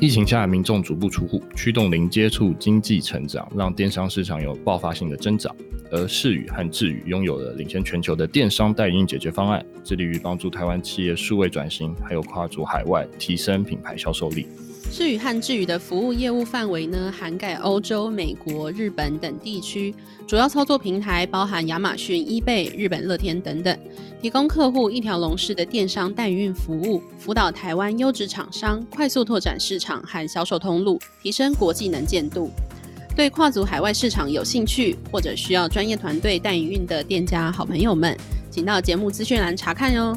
疫情下，民众足不出户，驱动零接触经济成长，让电商市场有爆发性的增长。而视宇和智宇拥有了领先全球的电商代运营解决方案，致力于帮助台湾企业数位转型，还有跨足海外，提升品牌销售力。智宇和智宇的服务业务范围呢，涵盖欧洲、美国、日本等地区，主要操作平台包含亚马逊、eBay、日本乐天等等，提供客户一条龙式的电商代运服务，辅导台湾优质厂商快速拓展市场和销售通路，提升国际能见度。对跨足海外市场有兴趣或者需要专业团队代运的店家好朋友们，请到节目资讯栏查看哟。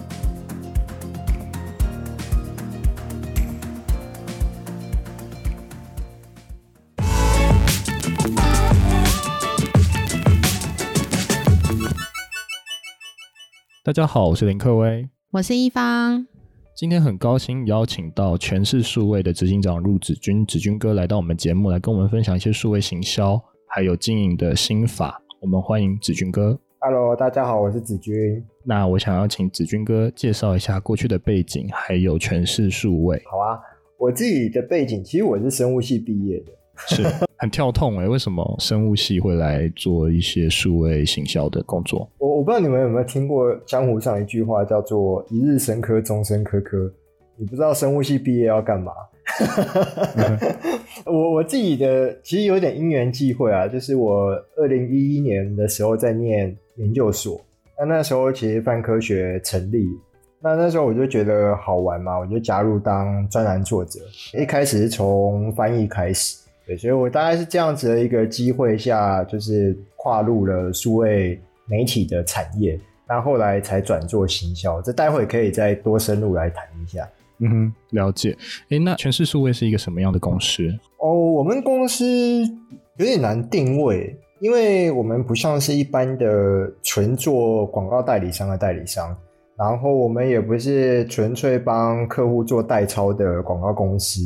大家好，我是林克威，我是一方。今天很高兴邀请到全市数位的执行长陆子君，子君哥来到我们节目，来跟我们分享一些数位行销还有经营的心法。我们欢迎子君哥。Hello，大家好，我是子君。那我想要请子君哥介绍一下过去的背景，还有全市数位。好啊，我自己的背景其实我是生物系毕业的。是很跳痛哎、欸，为什么生物系会来做一些数位行销的工作？我我不知道你们有没有听过江湖上一句话叫做“一日生科，终身科科”。你不知道生物系毕业要干嘛？我我自己的其实有点因缘际会啊，就是我二零一一年的时候在念研究所，那那时候其实泛科学成立，那那时候我就觉得好玩嘛，我就加入当专栏作者，一开始是从翻译开始。对，所以我大概是这样子的一个机会下，就是跨入了数位媒体的产业，那后来才转做行销。这待会可以再多深入来谈一下。嗯哼，了解。哎，那全势数位是一个什么样的公司？哦，我们公司有点难定位，因为我们不像是一般的纯做广告代理商的代理商，然后我们也不是纯粹帮客户做代操的广告公司。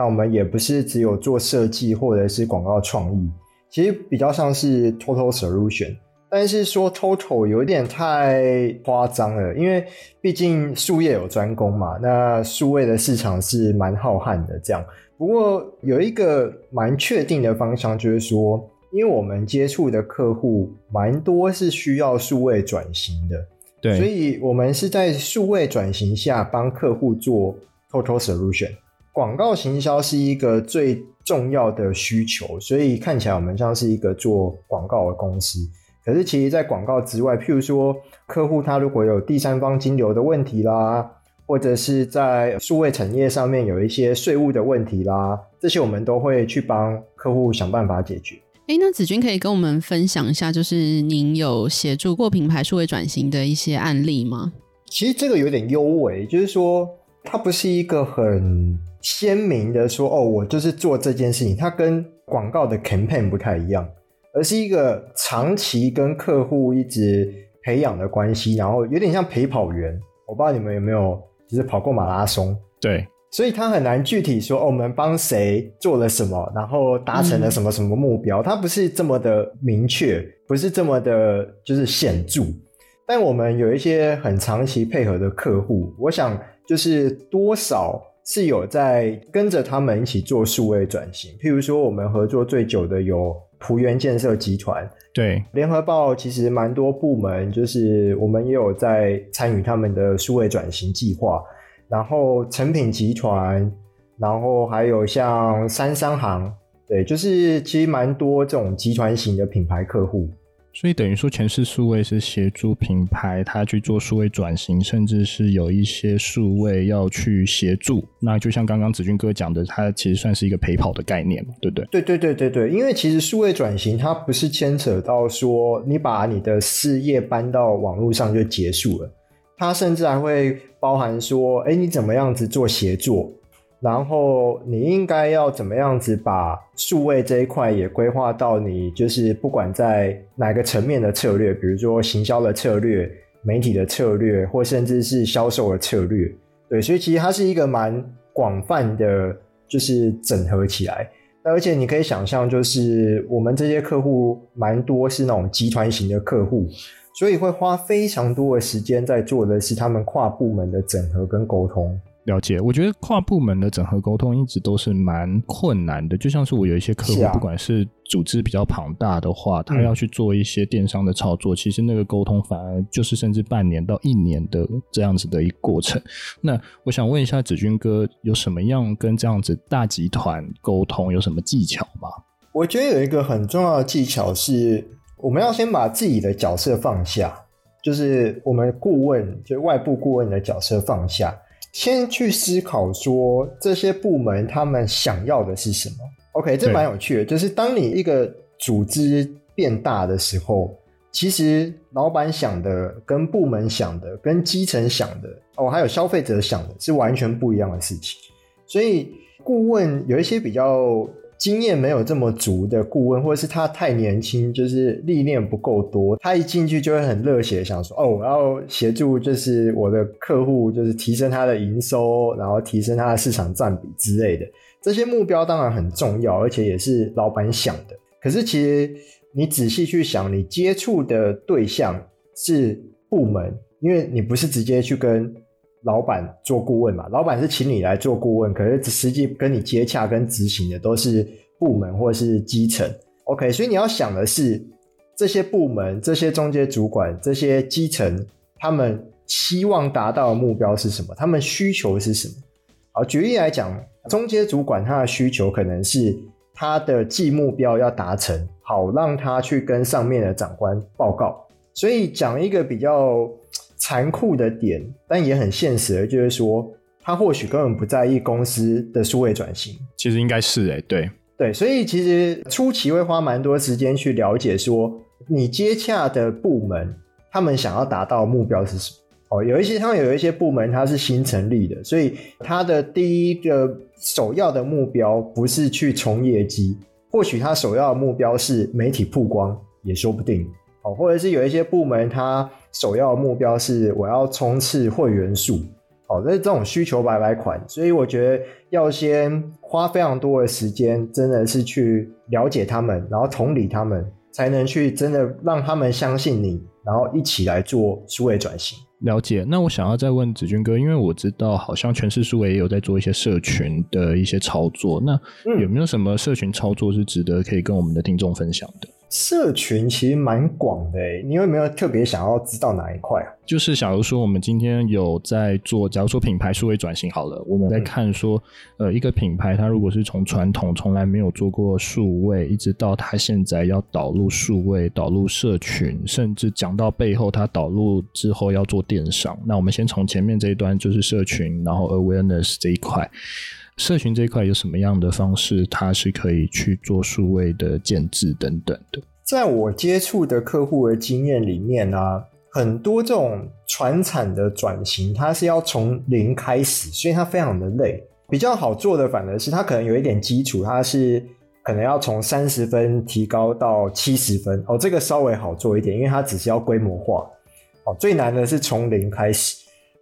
那我们也不是只有做设计或者是广告创意，其实比较像是 total solution。但是说 total 有点太夸张了，因为毕竟术业有专攻嘛。那数位的市场是蛮浩瀚的，这样。不过有一个蛮确定的方向，就是说，因为我们接触的客户蛮多是需要数位转型的，对，所以我们是在数位转型下帮客户做 total solution。广告行销是一个最重要的需求，所以看起来我们像是一个做广告的公司。可是，其实，在广告之外，譬如说，客户他如果有第三方金流的问题啦，或者是在数位产业上面有一些税务的问题啦，这些我们都会去帮客户想办法解决。诶，那子君可以跟我们分享一下，就是您有协助过品牌数位转型的一些案例吗？其实这个有点优微，就是说，它不是一个很。鲜明的说，哦，我就是做这件事情，它跟广告的 campaign 不太一样，而是一个长期跟客户一直培养的关系，然后有点像陪跑员。我不知道你们有没有，就是跑过马拉松，对，所以他很难具体说，哦，我们帮谁做了什么，然后达成了什么什么目标，它不是这么的明确，不是这么的，就是显著。但我们有一些很长期配合的客户，我想就是多少。是有在跟着他们一起做数位转型，譬如说我们合作最久的有璞园建设集团，对，联合报其实蛮多部门，就是我们也有在参与他们的数位转型计划，然后成品集团，然后还有像三商行，对，就是其实蛮多这种集团型的品牌客户。所以等于说，前世数位是协助品牌他去做数位转型，甚至是有一些数位要去协助。那就像刚刚子君哥讲的，它其实算是一个陪跑的概念嘛，对不对？对对对对对，因为其实数位转型它不是牵扯到说你把你的事业搬到网络上就结束了，它甚至还会包含说，哎，你怎么样子做协作。然后你应该要怎么样子把数位这一块也规划到你就是不管在哪个层面的策略，比如说行销的策略、媒体的策略，或甚至是销售的策略，对，所以其实它是一个蛮广泛的，就是整合起来。而且你可以想象，就是我们这些客户蛮多是那种集团型的客户，所以会花非常多的时间在做的是他们跨部门的整合跟沟通。了解，我觉得跨部门的整合沟通一直都是蛮困难的。就像是我有一些客户，啊、不管是组织比较庞大的话，他要去做一些电商的操作，嗯、其实那个沟通反而就是甚至半年到一年的这样子的一个过程。那我想问一下子君哥，有什么样跟这样子大集团沟通有什么技巧吗？我觉得有一个很重要的技巧是，我们要先把自己的角色放下，就是我们顾问，就是外部顾问的角色放下。先去思考说，这些部门他们想要的是什么？OK，这蛮有趣的。就是当你一个组织变大的时候，其实老板想的跟部门想的跟基层想的哦，还有消费者想的是完全不一样的事情。所以顾问有一些比较。经验没有这么足的顾问，或者是他太年轻，就是历练不够多，他一进去就会很热血，想说哦，我要协助，就是我的客户，就是提升他的营收，然后提升他的市场占比之类的。这些目标当然很重要，而且也是老板想的。可是其实你仔细去想，你接触的对象是部门，因为你不是直接去跟。老板做顾问嘛，老板是请你来做顾问，可是实际跟你接洽跟执行的都是部门或是基层。OK，所以你要想的是这些部门、这些中阶主管、这些基层，他们希望达到的目标是什么？他们需求是什么？好，举例来讲，中阶主管他的需求可能是他的既目标要达成，好让他去跟上面的长官报告。所以讲一个比较。残酷的点，但也很现实的，就是说，他或许根本不在意公司的数位转型。其实应该是诶，对对，所以其实初期会花蛮多时间去了解，说你接洽的部门，他们想要达到的目标是什么？哦，有一些他们有一些部门，它是新成立的，所以他的第一个首要的目标不是去冲业绩，或许他首要的目标是媒体曝光，也说不定。哦，或者是有一些部门，他首要目标是我要冲刺会员数，哦，这是这种需求白白款，所以我觉得要先花非常多的时间，真的是去了解他们，然后同理他们，才能去真的让他们相信你，然后一起来做数位转型。了解。那我想要再问子君哥，因为我知道好像全势数位也有在做一些社群的一些操作，那有没有什么社群操作是值得可以跟我们的听众分享的？社群其实蛮广的诶，你有没有特别想要知道哪一块啊？就是假如说我们今天有在做，假如说品牌数位转型好了，我们在看说，嗯、呃，一个品牌它如果是从传统从来没有做过数位，一直到它现在要导入数位、导入社群，甚至讲到背后它导入之后要做电商，那我们先从前面这一端就是社群，然后 awareness 这一块。社群这一块有什么样的方式，它是可以去做数位的建置等等的？在我接触的客户的经验里面呢、啊，很多这种传产的转型，它是要从零开始，所以它非常的累。比较好做的反而是它可能有一点基础，它是可能要从三十分提高到七十分哦，这个稍微好做一点，因为它只是要规模化。哦，最难的是从零开始。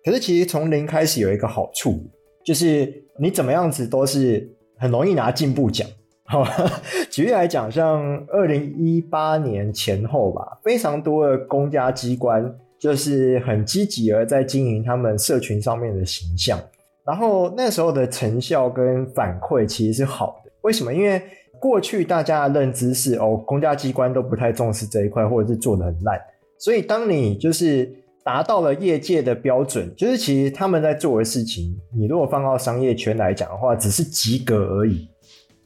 可是其实从零开始有一个好处，就是。你怎么样子都是很容易拿进步奖。好，举例来讲，像二零一八年前后吧，非常多的公家机关就是很积极的在经营他们社群上面的形象，然后那时候的成效跟反馈其实是好的。为什么？因为过去大家的认知是哦，公家机关都不太重视这一块，或者是做的很烂，所以当你就是。达到了业界的标准，就是其实他们在做的事情，你如果放到商业圈来讲的话，只是及格而已。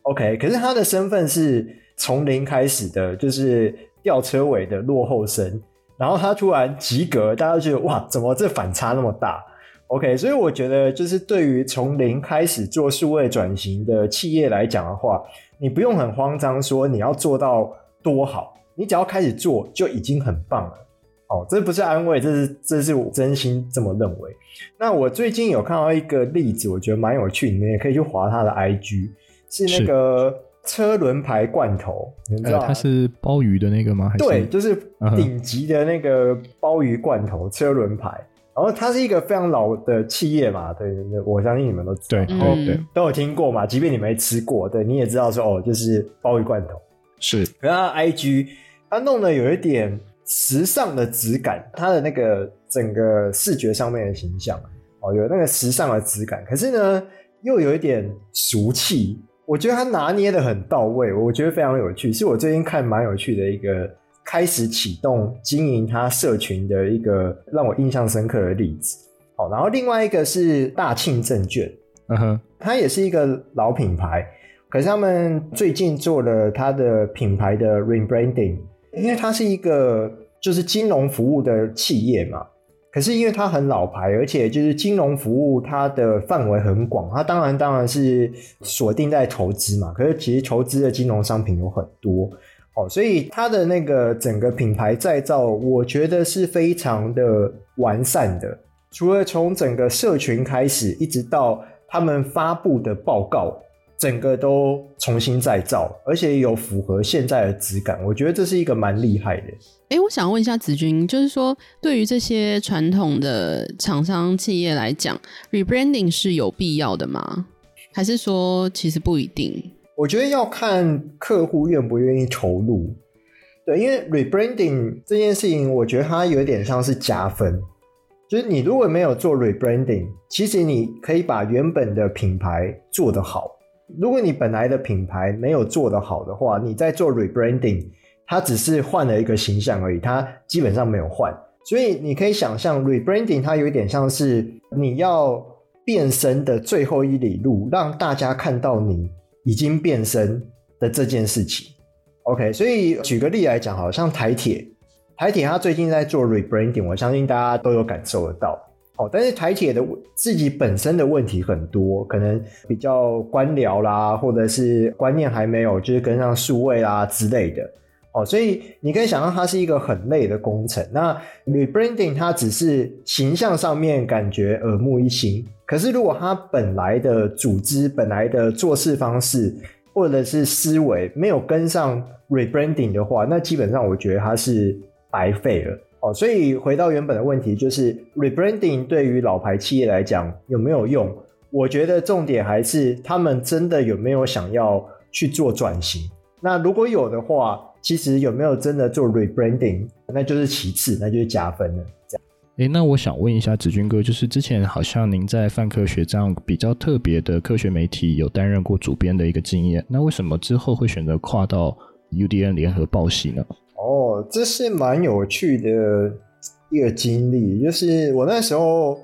OK，可是他的身份是从零开始的，就是吊车尾的落后生，然后他突然及格，大家觉得哇，怎么这反差那么大？OK，所以我觉得就是对于从零开始做数位转型的企业来讲的话，你不用很慌张说你要做到多好，你只要开始做就已经很棒了。哦，这不是安慰，这是这是我真心这么认为。那我最近有看到一个例子，我觉得蛮有趣，你们也可以去划他的 IG，是那个车轮牌罐头，是你知道它、呃、是鲍鱼的那个吗？还是对，就是顶级的那个鲍鱼罐头、uh. 车轮牌。然后它是一个非常老的企业嘛，对对对，我相信你们都知道，对对对，都有听过嘛。即便你没吃过，对，你也知道说哦，就是鲍鱼罐头是。可是他 IG 他弄得有一点。时尚的质感，它的那个整个视觉上面的形象，哦，有那个时尚的质感，可是呢，又有一点俗气。我觉得他拿捏的很到位，我觉得非常有趣，是我最近看蛮有趣的一个开始启动经营他社群的一个让我印象深刻的例子。好，然后另外一个是大庆证券，嗯哼，它也是一个老品牌，可是他们最近做了它的品牌的 rebranding，因为它是一个就是金融服务的企业嘛。可是因为它很老牌，而且就是金融服务，它的范围很广。它当然当然是锁定在投资嘛。可是其实投资的金融商品有很多哦，所以它的那个整个品牌再造，我觉得是非常的完善的。除了从整个社群开始，一直到他们发布的报告。整个都重新再造，而且有符合现在的质感，我觉得这是一个蛮厉害的。哎，我想问一下子君，就是说，对于这些传统的厂商企业来讲，rebranding 是有必要的吗？还是说其实不一定？我觉得要看客户愿不愿意投入。对，因为 rebranding 这件事情，我觉得它有点像是加分，就是你如果没有做 rebranding，其实你可以把原本的品牌做得好。如果你本来的品牌没有做得好的话，你在做 rebranding，它只是换了一个形象而已，它基本上没有换。所以你可以想象 rebranding 它有一点像是你要变身的最后一里路，让大家看到你已经变身的这件事情。OK，所以举个例来讲，好像台铁，台铁它最近在做 rebranding，我相信大家都有感受得到。哦，但是台铁的自己本身的问题很多，可能比较官僚啦，或者是观念还没有就是跟上数位啦之类的。哦，所以你可以想象它是一个很累的工程。那 rebranding 它只是形象上面感觉耳目一新，可是如果它本来的组织、本来的做事方式或者是思维没有跟上 rebranding 的话，那基本上我觉得它是白费了。哦，所以回到原本的问题，就是 rebranding 对于老牌企业来讲有没有用？我觉得重点还是他们真的有没有想要去做转型。那如果有的话，其实有没有真的做 rebranding，那就是其次，那就是加分了。这样。诶，那我想问一下子君哥，就是之前好像您在泛科学这样比较特别的科学媒体有担任过主编的一个经验，那为什么之后会选择跨到 UDN 联合报系呢？哦，这是蛮有趣的一个经历，就是我那时候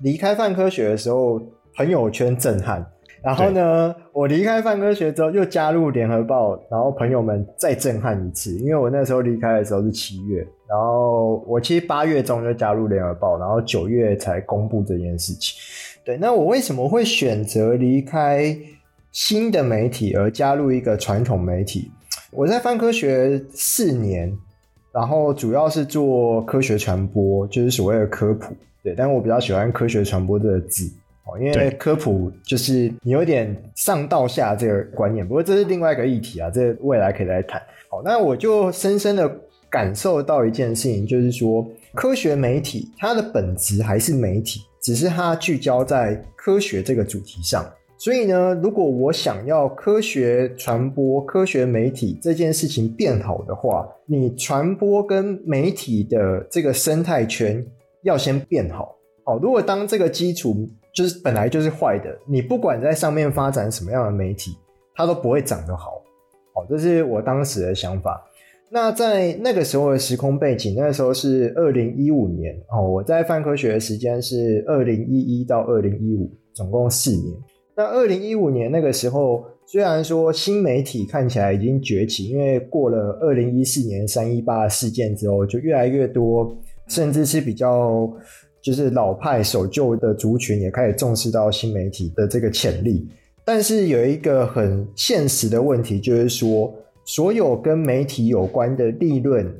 离开泛科学的时候，朋友圈震撼。然后呢，我离开泛科学之后又加入联合报，然后朋友们再震撼一次。因为我那时候离开的时候是七月，然后我其实八月中就加入联合报，然后九月才公布这件事情。对，那我为什么会选择离开新的媒体而加入一个传统媒体？我在泛科学四年，然后主要是做科学传播，就是所谓的科普，对。但我比较喜欢科学传播这个字，哦，因为科普就是你有点上到下这个观念。不过这是另外一个议题啊，这未来可以来谈。好，那我就深深的感受到一件事情，就是说科学媒体它的本质还是媒体，只是它聚焦在科学这个主题上。所以呢，如果我想要科学传播、科学媒体这件事情变好的话，你传播跟媒体的这个生态圈要先变好。好，如果当这个基础就是本来就是坏的，你不管在上面发展什么样的媒体，它都不会长得好。好，这是我当时的想法。那在那个时候的时空背景，那个时候是二零一五年。哦，我在泛科学的时间是二零一一到二零一五，总共四年。那二零一五年那个时候，虽然说新媒体看起来已经崛起，因为过了二零一四年三一八事件之后，就越来越多，甚至是比较就是老派守旧的族群也开始重视到新媒体的这个潜力。但是有一个很现实的问题，就是说所有跟媒体有关的利润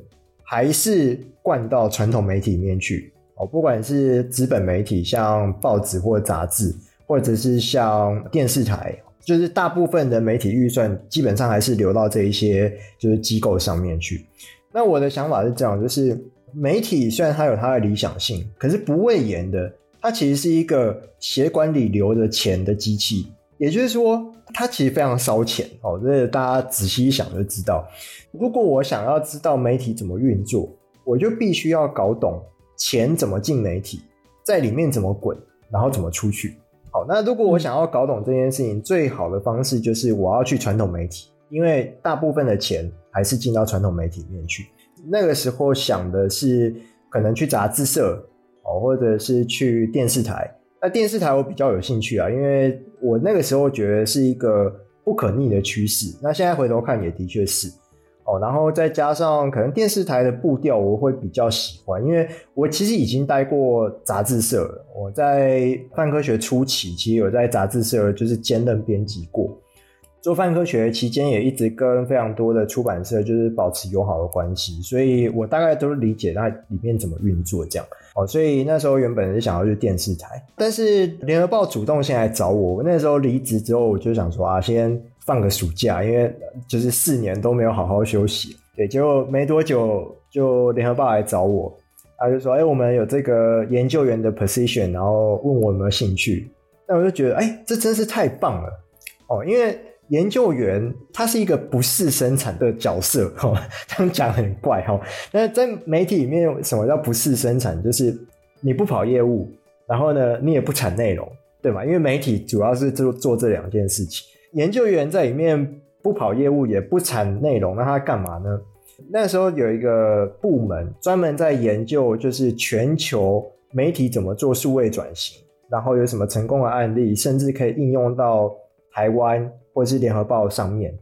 还是灌到传统媒体里面去哦，不管是资本媒体，像报纸或杂志。或者是像电视台，就是大部分的媒体预算基本上还是流到这一些就是机构上面去。那我的想法是这样，就是媒体虽然它有它的理想性，可是不畏言的，它其实是一个血管里流着钱的机器。也就是说，它其实非常烧钱哦。这大家仔细一想就知道。如果我想要知道媒体怎么运作，我就必须要搞懂钱怎么进媒体，在里面怎么滚。然后怎么出去。好，那如果我想要搞懂这件事情，最好的方式就是我要去传统媒体，因为大部分的钱还是进到传统媒体里面去。那个时候想的是可能去杂志社哦，或者是去电视台。那电视台我比较有兴趣啊，因为我那个时候觉得是一个不可逆的趋势。那现在回头看也的确是哦，然后再加上可能电视台的步调我会比较喜欢，因为我其实已经待过杂志社了。我在泛科学初期其实有在杂志社就是兼任编辑过。做泛科学期间，也一直跟非常多的出版社就是保持友好的关系，所以我大概都是理解那里面怎么运作这样。哦，所以那时候原本是想要去电视台，但是联合报主动先来找我。我那时候离职之后，我就想说啊，先放个暑假，因为就是四年都没有好好休息。对，结果没多久就联合报来找我，他就说：“哎、我们有这个研究员的 position，然后问我有没有兴趣。”那我就觉得，哎、这真是太棒了哦，因为。研究员他是一个不事生产的角色，哈，这样讲很怪哈。那在媒体里面，什么叫不事生产？就是你不跑业务，然后呢，你也不产内容，对吗？因为媒体主要是做做这两件事情。研究员在里面不跑业务，也不产内容，那他干嘛呢？那时候有一个部门专门在研究，就是全球媒体怎么做数位转型，然后有什么成功的案例，甚至可以应用到台湾。或是联合报上面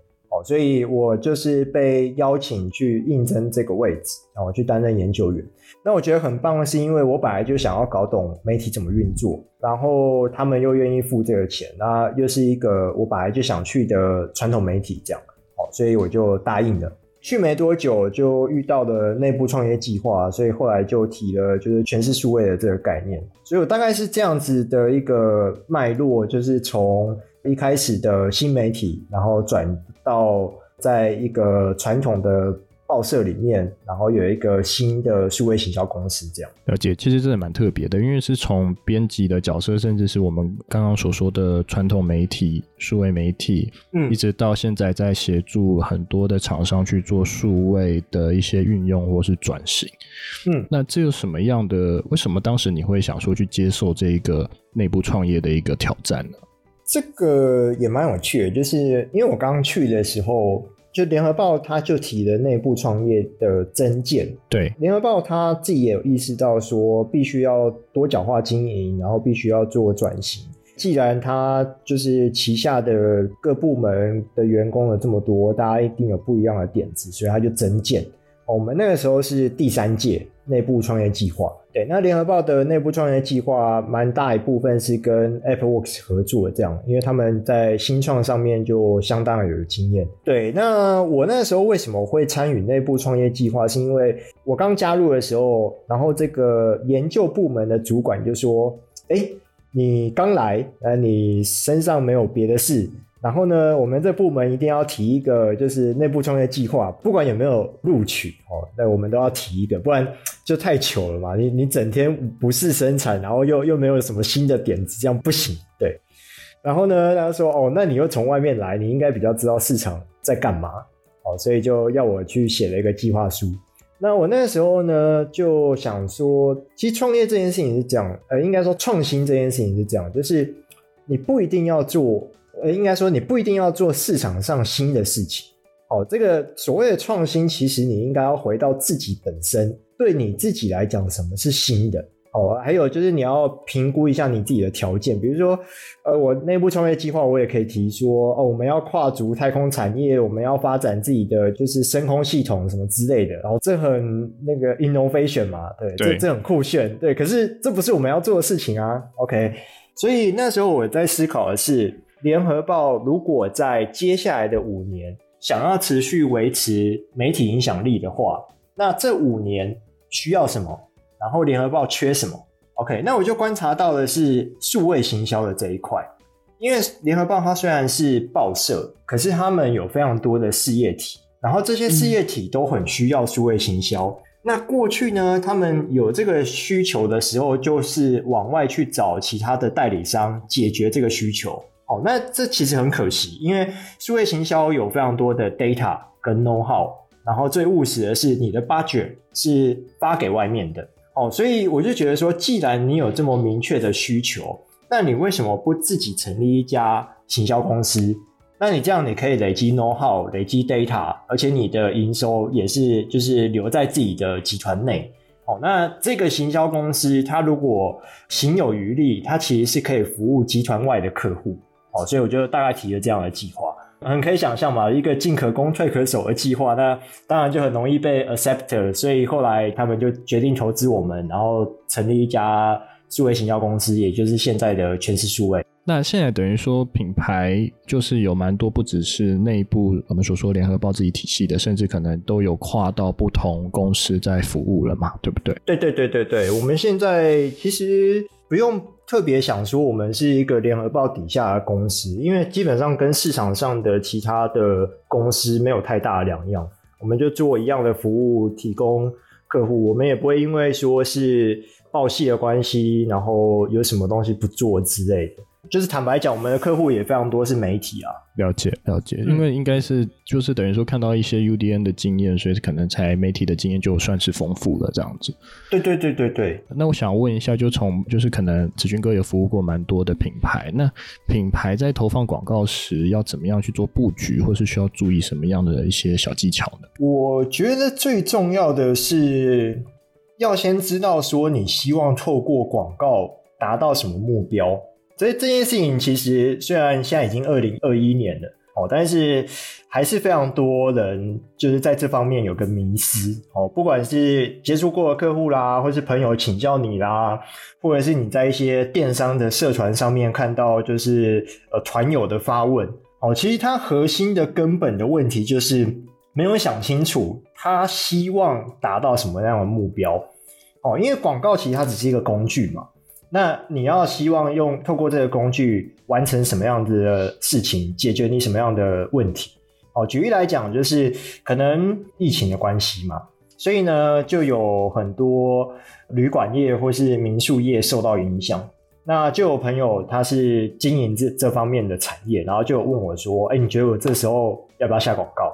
所以我就是被邀请去应征这个位置，然后去担任研究员。那我觉得很棒的是，因为我本来就想要搞懂媒体怎么运作，然后他们又愿意付这个钱，那又是一个我本来就想去的传统媒体，这样哦，所以我就答应了。去没多久就遇到了内部创业计划，所以后来就提了就是全是数位的这个概念。所以我大概是这样子的一个脉络，就是从。一开始的新媒体，然后转到在一个传统的报社里面，然后有一个新的数位行销公司，这样。了解，其实真的蛮特别的，因为是从编辑的角色，甚至是我们刚刚所说的传统媒体、数位媒体，嗯，一直到现在在协助很多的厂商去做数位的一些运用或是转型。嗯，那这有什么样的？为什么当时你会想说去接受这一个内部创业的一个挑战呢？这个也蛮有趣的，就是因为我刚刚去的时候，就联合报他就提了内部创业的增建。对，联合报他自己也有意识到说，必须要多角化经营，然后必须要做转型。既然他就是旗下的各部门的员工有这么多，大家一定有不一样的点子，所以他就增建。我们那个时候是第三届内部创业计划。对，那联合报的内部创业计划蛮大一部分是跟 Apple Works 合作的，这样，因为他们在新创上面就相当有经验。对，那我那时候为什么会参与内部创业计划？是因为我刚加入的时候，然后这个研究部门的主管就说：“哎，你刚来，呃，你身上没有别的事。”然后呢，我们这部门一定要提一个，就是内部创业计划，不管有没有录取哦，那我们都要提一个，不然就太糗了嘛。你你整天不是生产，然后又又没有什么新的点子，这样不行。对。然后呢，他说哦，那你又从外面来，你应该比较知道市场在干嘛哦，所以就要我去写了一个计划书。那我那时候呢，就想说，其实创业这件事情是这样，呃，应该说创新这件事情是这样，就是你不一定要做。呃，应该说你不一定要做市场上新的事情，哦，这个所谓的创新，其实你应该要回到自己本身，对你自己来讲，什么是新的？哦，还有就是你要评估一下你自己的条件，比如说，呃，我内部创业计划，我也可以提说，哦，我们要跨足太空产业，我们要发展自己的就是深空系统什么之类的，然后这很那个 innovation 嘛，对，对这这很酷炫，对，可是这不是我们要做的事情啊，OK，所以那时候我在思考的是。联合报如果在接下来的五年想要持续维持媒体影响力的话，那这五年需要什么？然后联合报缺什么？OK，那我就观察到的是数位行销的这一块，因为联合报它虽然是报社，可是他们有非常多的事业体，然后这些事业体都很需要数位行销。那过去呢，他们有这个需求的时候，就是往外去找其他的代理商解决这个需求。哦，那这其实很可惜，因为数位行销有非常多的 data 跟 know how，然后最务实的是你的 budget 是发给外面的，哦，所以我就觉得说，既然你有这么明确的需求，那你为什么不自己成立一家行销公司？那你这样你可以累积 know how，累积 data，而且你的营收也是就是留在自己的集团内。哦，那这个行销公司它如果行有余力，它其实是可以服务集团外的客户。哦，所以我就大概提了这样的计划。很可以想象嘛，一个进可攻退可守的计划，那当然就很容易被 accept。所以后来他们就决定投资我们，然后成立一家数位行销公司，也就是现在的全时数位。那现在等于说品牌就是有蛮多，不只是内部我们所说联合报自己体系的，甚至可能都有跨到不同公司在服务了嘛，对不对？对对对对对，我们现在其实不用。特别想说，我们是一个联合报底下的公司，因为基本上跟市场上的其他的公司没有太大的两样，我们就做一样的服务，提供客户，我们也不会因为说是报系的关系，然后有什么东西不做之类的。就是坦白讲，我们的客户也非常多是媒体啊。了解了解，因为应该是就是等于说看到一些 UDN 的经验，所以可能才媒体的经验就算是丰富了这样子。对对对对对。那我想问一下，就从就是可能子君哥也服务过蛮多的品牌，那品牌在投放广告时要怎么样去做布局，或是需要注意什么样的一些小技巧呢？我觉得最重要的是要先知道说你希望透过广告达到什么目标。所以这件事情其实虽然现在已经二零二一年了哦，但是还是非常多人就是在这方面有个迷思哦。不管是接触过的客户啦，或是朋友请教你啦，或者是你在一些电商的社团上面看到就是呃团友的发问哦，其实它核心的根本的问题就是没有想清楚他希望达到什么样的目标哦，因为广告其实它只是一个工具嘛。那你要希望用透过这个工具完成什么样子的事情，解决你什么样的问题？哦，举例来讲，就是可能疫情的关系嘛，所以呢，就有很多旅馆业或是民宿业受到影响。那就有朋友他是经营这这方面的产业，然后就问我说：“哎，你觉得我这时候要不要下广告？”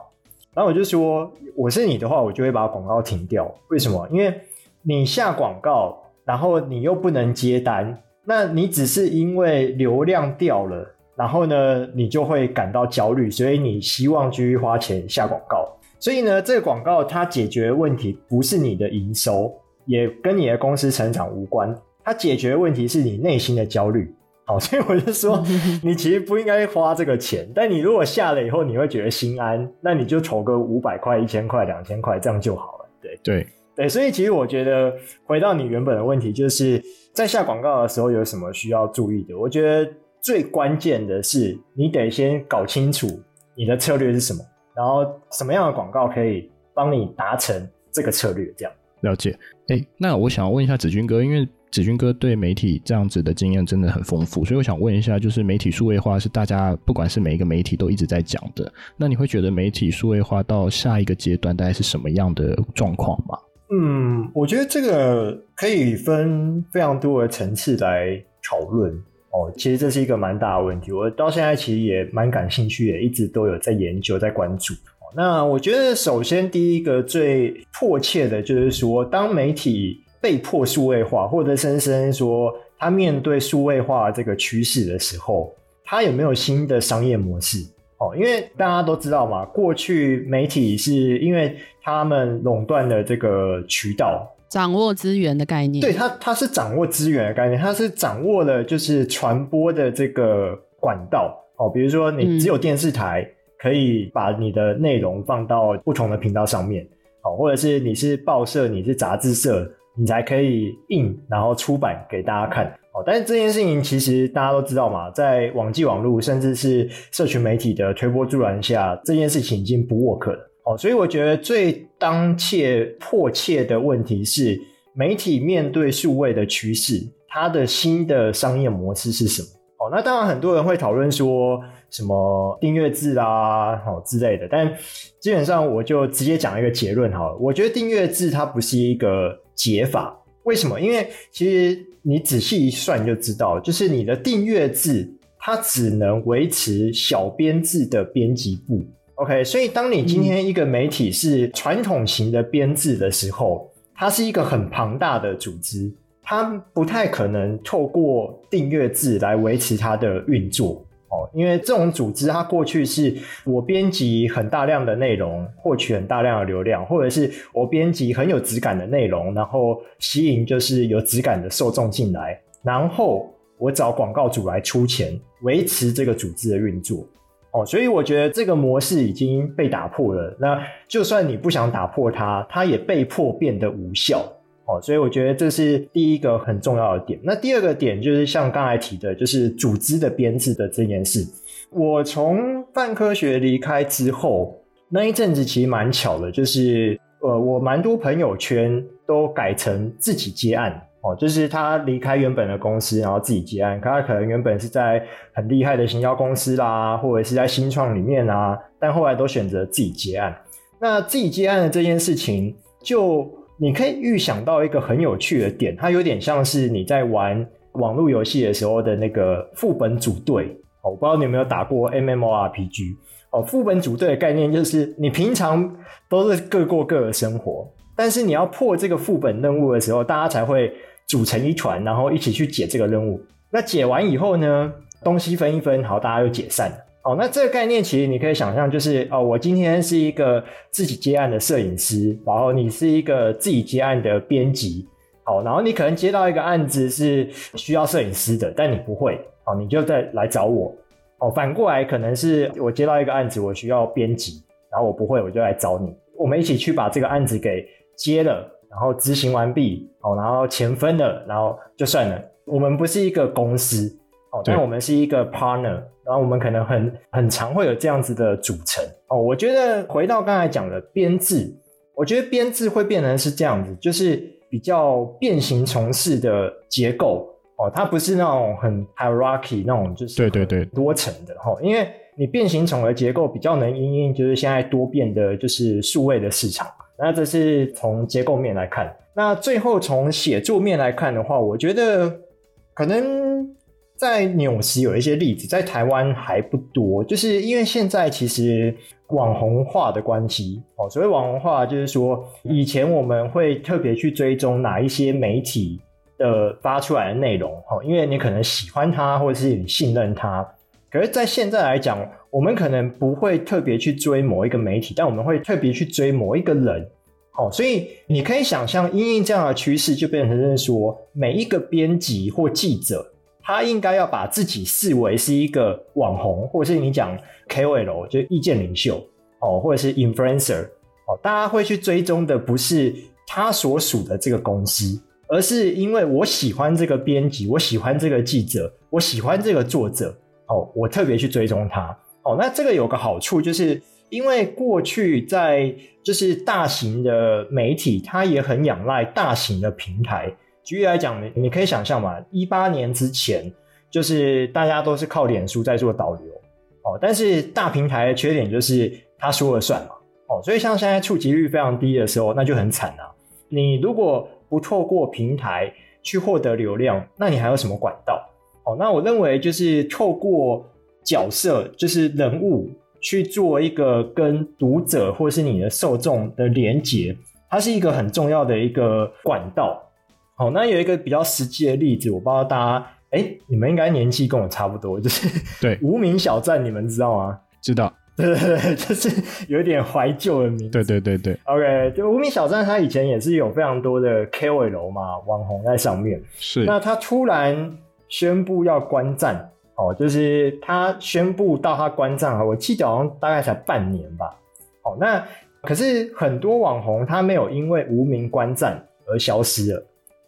然后我就说：“我是你的话，我就会把广告停掉。为什么？因为你下广告。”然后你又不能接单，那你只是因为流量掉了，然后呢，你就会感到焦虑，所以你希望继续花钱下广告。所以呢，这个广告它解决的问题不是你的营收，也跟你的公司成长无关，它解决的问题是你内心的焦虑。好，所以我就说，你其实不应该花这个钱，但你如果下了以后你会觉得心安，那你就投个五百块、一千块、两千块，这样就好了。对对。对，所以其实我觉得回到你原本的问题，就是在下广告的时候有什么需要注意的？我觉得最关键的是你得先搞清楚你的策略是什么，然后什么样的广告可以帮你达成这个策略。这样了解。哎，那我想要问一下子君哥，因为子君哥对媒体这样子的经验真的很丰富，所以我想问一下，就是媒体数位化是大家不管是每一个媒体都一直在讲的，那你会觉得媒体数位化到下一个阶段大概是什么样的状况吗？嗯，我觉得这个可以分非常多的层次来讨论哦。其实这是一个蛮大的问题，我到现在其实也蛮感兴趣的，一直都有在研究、在关注。那我觉得，首先第一个最迫切的就是说，当媒体被迫数位化，或者深深说他面对数位化这个趋势的时候，他有没有新的商业模式？哦，因为大家都知道嘛，过去媒体是因为他们垄断了这个渠道，掌握资源的概念。对，他，他是掌握资源的概念，他是掌握了就是传播的这个管道。哦，比如说你只有电视台可以把你的内容放到不同的频道上面，哦，或者是你是报社，你是杂志社，你才可以印然后出版给大家看。但是这件事情其实大家都知道嘛，在网际网路甚至是社群媒体的推波助澜下，这件事情已经不 work 了。哦，所以我觉得最当切迫切的问题是，媒体面对数位的趋势，它的新的商业模式是什么？哦，那当然很多人会讨论说什么订阅制啊，哦之类的。但基本上我就直接讲一个结论好了，我觉得订阅制它不是一个解法。为什么？因为其实你仔细一算就知道，就是你的订阅制，它只能维持小编制的编辑部。OK，所以当你今天一个媒体是传统型的编制的时候，它是一个很庞大的组织，它不太可能透过订阅制来维持它的运作哦，因为这种组织它过去是我编辑很大量的内容，获取很大量的流量，或者是我编辑很有质感的内容，然后吸引就是有质感的受众进来，然后我找广告主来出钱维持这个组织的运作。哦，所以我觉得这个模式已经被打破了。那就算你不想打破它，它也被迫变得无效。哦，所以我觉得这是第一个很重要的点。那第二个点就是像刚才提的，就是组织的编制的这件事。我从泛科学离开之后，那一阵子其实蛮巧的，就是呃，我蛮多朋友圈都改成自己接案。哦，就是他离开原本的公司，然后自己接案。他可能原本是在很厉害的行销公司啦，或者是在新创里面啊，但后来都选择自己接案。那自己接案的这件事情，就你可以预想到一个很有趣的点，它有点像是你在玩 网络游戏的时候的那个副本组队。哦，我不知道你有没有打过 MMORPG。哦，副本组队的概念就是你平常都是各过各的生活，但是你要破这个副本任务的时候，大家才会。组成一团，然后一起去解这个任务。那解完以后呢，东西分一分，好，大家就解散了。哦，那这个概念其实你可以想象，就是哦，我今天是一个自己接案的摄影师，然后你是一个自己接案的编辑，好，然后你可能接到一个案子是需要摄影师的，但你不会，好，你就再来找我。哦，反过来可能是我接到一个案子，我需要编辑，然后我不会，我就来找你，我们一起去把这个案子给接了。然后执行完毕，哦，然后钱分了，然后就算了。我们不是一个公司，哦，但我们是一个 partner，然后我们可能很很常会有这样子的组成，哦，我觉得回到刚才讲的编制，我觉得编制会变成是这样子，就是比较变形虫式的结构，哦，它不是那种很 hierarchy 那种，就是对对对。多层的，哦，因为你变形虫的结构比较能因应，就是现在多变的，就是数位的市场。那这是从结构面来看，那最后从写作面来看的话，我觉得可能在纽西有一些例子，在台湾还不多，就是因为现在其实网红化的关系哦。所谓网红化，就是说以前我们会特别去追踪哪一些媒体的发出来的内容，哦，因为你可能喜欢他，或者是你信任他。可是，在现在来讲，我们可能不会特别去追某一个媒体，但我们会特别去追某一个人。哦，所以你可以想象，因应这样的趋势，就变成是说，每一个编辑或记者，他应该要把自己视为是一个网红，或者是你讲 KOL，就意见领袖，哦，或者是 influencer，哦，大家会去追踪的不是他所属的这个公司，而是因为我喜欢这个编辑，我喜欢这个记者，我喜欢这个作者。哦，我特别去追踪他。哦，那这个有个好处，就是因为过去在就是大型的媒体，它也很仰赖大型的平台。举例来讲，你你可以想象嘛，一八年之前，就是大家都是靠脸书在做导流。哦，但是大平台的缺点就是他说了算嘛。哦，所以像现在触及率非常低的时候，那就很惨啊。你如果不透过平台去获得流量，那你还有什么管道？哦，那我认为就是透过角色，就是人物去做一个跟读者或是你的受众的连接，它是一个很重要的一个管道。好，那有一个比较实际的例子，我不知道大家，哎、欸，你们应该年纪跟我差不多，就是对无名小站，你们知道吗？知道，对对对，就是有点怀旧的名字。对对对对，OK，就无名小站，它以前也是有非常多的 KOL 嘛，网红在上面。是，那它突然。宣布要关站哦，就是他宣布到他关站啊，我记得好像大概才半年吧。哦，那可是很多网红他没有因为无名关站而消失了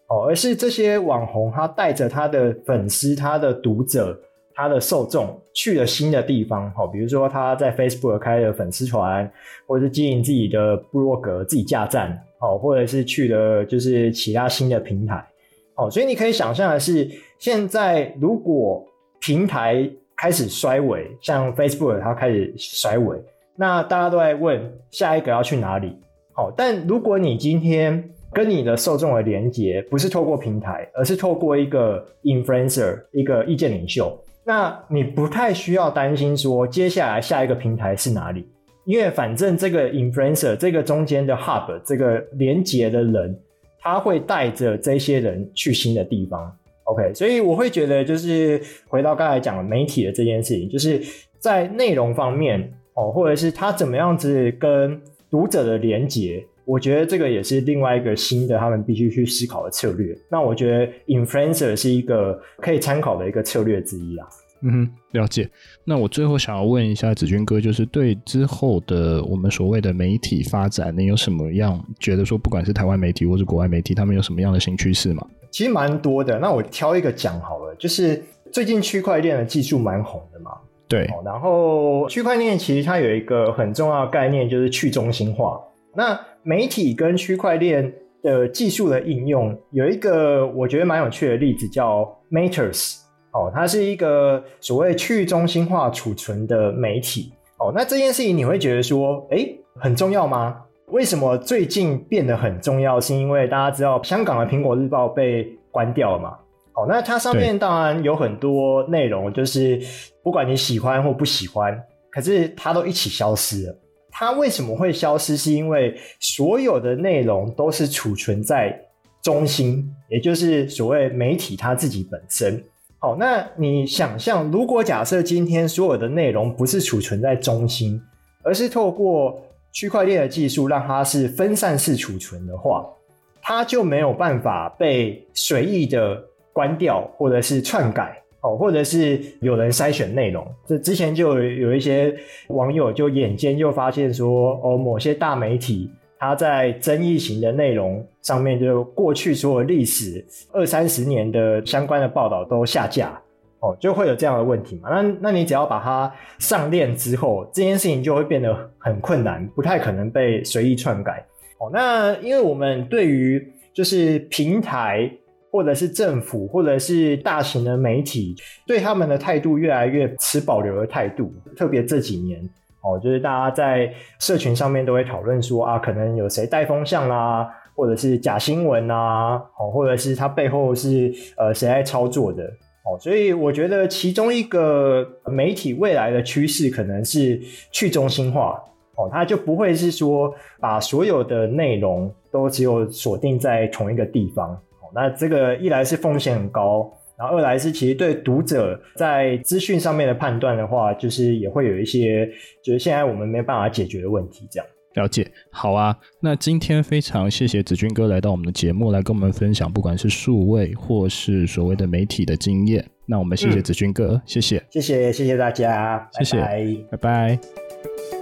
哦，而是这些网红他带着他的粉丝、他的读者、他的受众去了新的地方哦，比如说他在 Facebook 开了粉丝团，或者是经营自己的部落格、自己架站哦，或者是去了就是其他新的平台哦，所以你可以想象的是。现在如果平台开始衰微，像 Facebook 它开始衰微，那大家都在问下一个要去哪里？好，但如果你今天跟你的受众的连接不是透过平台，而是透过一个 influencer 一个意见领袖，那你不太需要担心说接下来下一个平台是哪里，因为反正这个 influencer 这个中间的 hub 这个连接的人。他会带着这些人去新的地方。OK，所以我会觉得，就是回到刚才讲的媒体的这件事情，就是在内容方面哦，或者是他怎么样子跟读者的连接，我觉得这个也是另外一个新的他们必须去思考的策略。那我觉得 influencer 是一个可以参考的一个策略之一啊。嗯哼，了解。那我最后想要问一下子君哥，就是对之后的我们所谓的媒体发展，你有什么样觉得说，不管是台湾媒体或是国外媒体，他们有什么样的新趋势吗？其实蛮多的，那我挑一个讲好了，就是最近区块链的技术蛮红的嘛。对，然后区块链其实它有一个很重要的概念，就是去中心化。那媒体跟区块链的技术的应用，有一个我觉得蛮有趣的例子，叫 Matters。哦，它是一个所谓去中心化储存的媒体。哦，那这件事情你会觉得说，诶，很重要吗？为什么最近变得很重要？是因为大家知道香港的苹果日报被关掉了嘛？哦，那它上面当然有很多内容，就是不管你喜欢或不喜欢，可是它都一起消失了。它为什么会消失？是因为所有的内容都是储存在中心，也就是所谓媒体它自己本身。好，那你想象，如果假设今天所有的内容不是储存在中心，而是透过区块链的技术让它是分散式储存的话，它就没有办法被随意的关掉，或者是篡改，哦，或者是有人筛选内容。这之前就有一些网友就眼尖就发现说，哦，某些大媒体它在争议型的内容上面，就过去所有历史二三十年的相关的报道都下架。哦，就会有这样的问题嘛？那那你只要把它上链之后，这件事情就会变得很困难，不太可能被随意篡改。哦，那因为我们对于就是平台或者是政府或者是大型的媒体，对他们的态度越来越持保留的态度。特别这几年，哦，就是大家在社群上面都会讨论说啊，可能有谁带风向啦，或者是假新闻啊，哦，或者是他背后是呃谁在操作的。哦所以我觉得其中一个媒体未来的趋势可能是去中心化哦，它就不会是说把所有的内容都只有锁定在同一个地方。那这个一来是风险很高，然后二来是其实对读者在资讯上面的判断的话，就是也会有一些就是现在我们没办法解决的问题，这样。了解，好啊。那今天非常谢谢子君哥来到我们的节目，来跟我们分享，不管是数位或是所谓的媒体的经验。那我们谢谢子君哥，嗯、谢谢，谢谢，谢谢大家，谢谢，拜拜。拜拜。